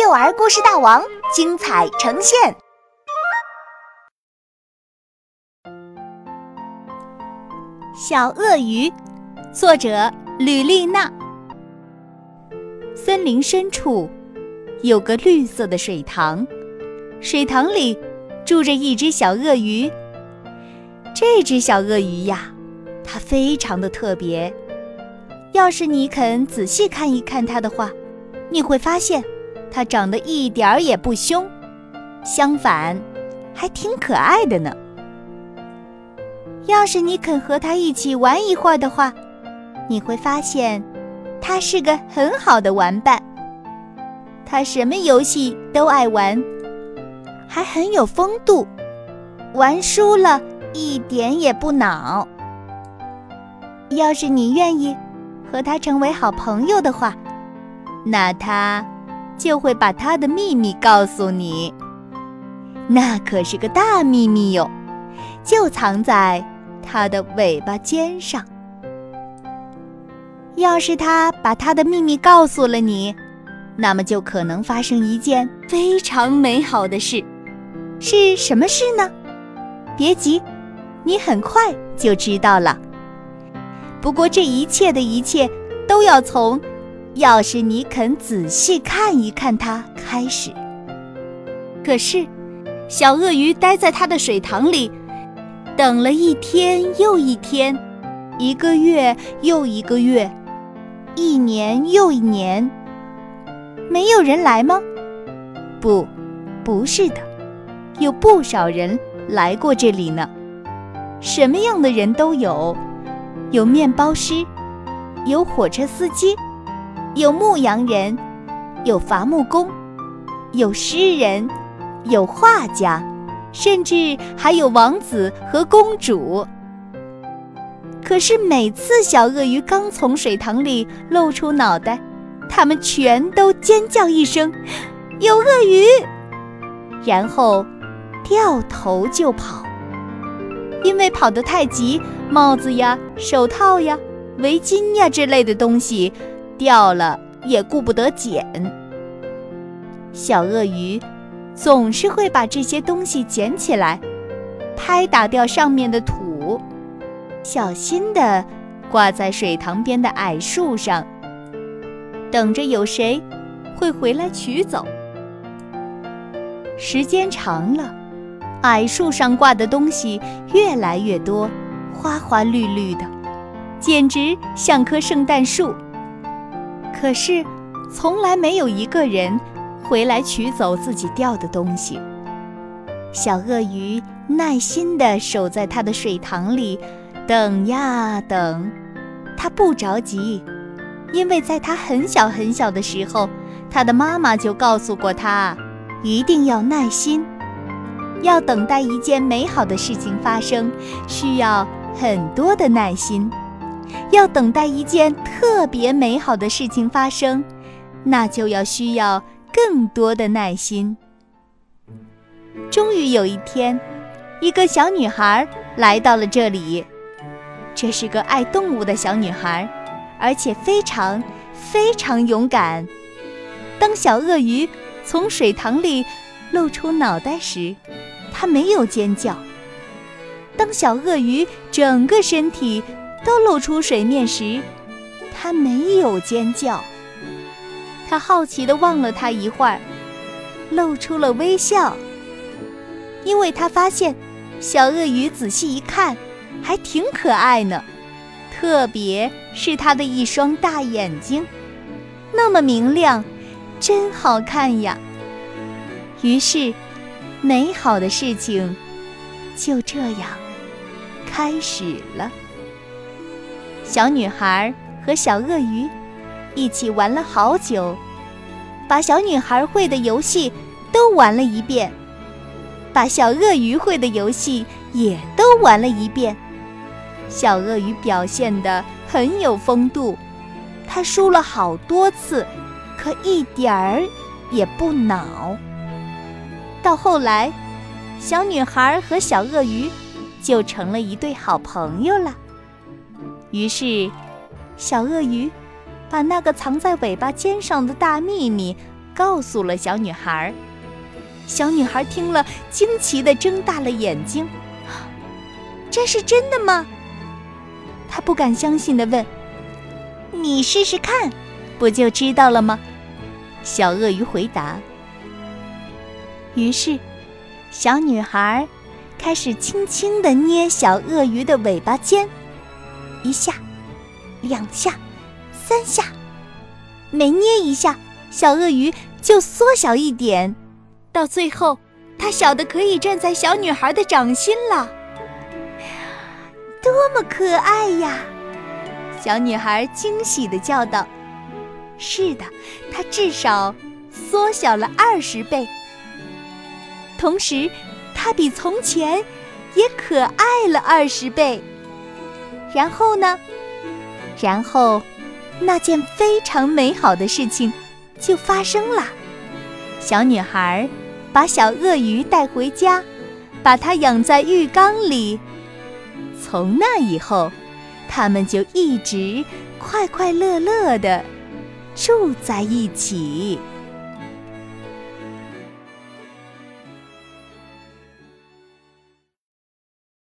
幼儿故事大王精彩呈现。小鳄鱼，作者吕丽娜。森林深处有个绿色的水塘，水塘里住着一只小鳄鱼。这只小鳄鱼呀，它非常的特别。要是你肯仔细看一看它的话，你会发现。它长得一点儿也不凶，相反，还挺可爱的呢。要是你肯和它一起玩一会儿的话，你会发现，它是个很好的玩伴。它什么游戏都爱玩，还很有风度，玩输了一点也不恼。要是你愿意和它成为好朋友的话，那它。就会把他的秘密告诉你，那可是个大秘密哟，就藏在他的尾巴尖上。要是他把他的秘密告诉了你，那么就可能发生一件非常美好的事，是什么事呢？别急，你很快就知道了。不过这一切的一切都要从……要是你肯仔细看一看它，开始。可是，小鳄鱼待在它的水塘里，等了一天又一天，一个月又一个月，一年又一年，没有人来吗？不，不是的，有不少人来过这里呢。什么样的人都有，有面包师，有火车司机。有牧羊人，有伐木工，有诗人，有画家，甚至还有王子和公主。可是每次小鳄鱼刚从水塘里露出脑袋，他们全都尖叫一声：“有鳄鱼！”然后掉头就跑。因为跑得太急，帽子呀、手套呀、围巾呀之类的东西。掉了也顾不得捡。小鳄鱼总是会把这些东西捡起来，拍打掉上面的土，小心地挂在水塘边的矮树上，等着有谁会回来取走。时间长了，矮树上挂的东西越来越多，花花绿绿的，简直像棵圣诞树。可是，从来没有一个人回来取走自己掉的东西。小鳄鱼耐心地守在它的水塘里，等呀等。它不着急，因为在它很小很小的时候，它的妈妈就告诉过它，一定要耐心，要等待一件美好的事情发生，需要很多的耐心。要等待一件特别美好的事情发生，那就要需要更多的耐心。终于有一天，一个小女孩来到了这里。这是个爱动物的小女孩，而且非常非常勇敢。当小鳄鱼从水塘里露出脑袋时，她没有尖叫；当小鳄鱼整个身体……都露出水面时，它没有尖叫。它好奇地望了它一会儿，露出了微笑，因为它发现小鳄鱼仔细一看，还挺可爱呢。特别是它的一双大眼睛，那么明亮，真好看呀。于是，美好的事情就这样开始了。小女孩和小鳄鱼一起玩了好久，把小女孩会的游戏都玩了一遍，把小鳄鱼会的游戏也都玩了一遍。小鳄鱼表现得很有风度，它输了好多次，可一点儿也不恼。到后来，小女孩和小鳄鱼就成了一对好朋友了。于是，小鳄鱼把那个藏在尾巴尖上的大秘密告诉了小女孩。小女孩听了，惊奇地睁大了眼睛：“这是真的吗？”她不敢相信地问：“你试试看，不就知道了吗？”小鳄鱼回答。于是，小女孩开始轻轻地捏小鳄鱼的尾巴尖，一下，两下，三下，每捏一下，小鳄鱼就缩小一点，到最后，它小的可以站在小女孩的掌心了。多么可爱呀！小女孩惊喜地叫道：“是的，它至少缩小了二十倍。同时，它比从前也可爱了二十倍。然后呢？然后，那件非常美好的事情就发生了。小女孩把小鳄鱼带回家，把它养在浴缸里。从那以后，他们就一直快快乐乐的住在一起。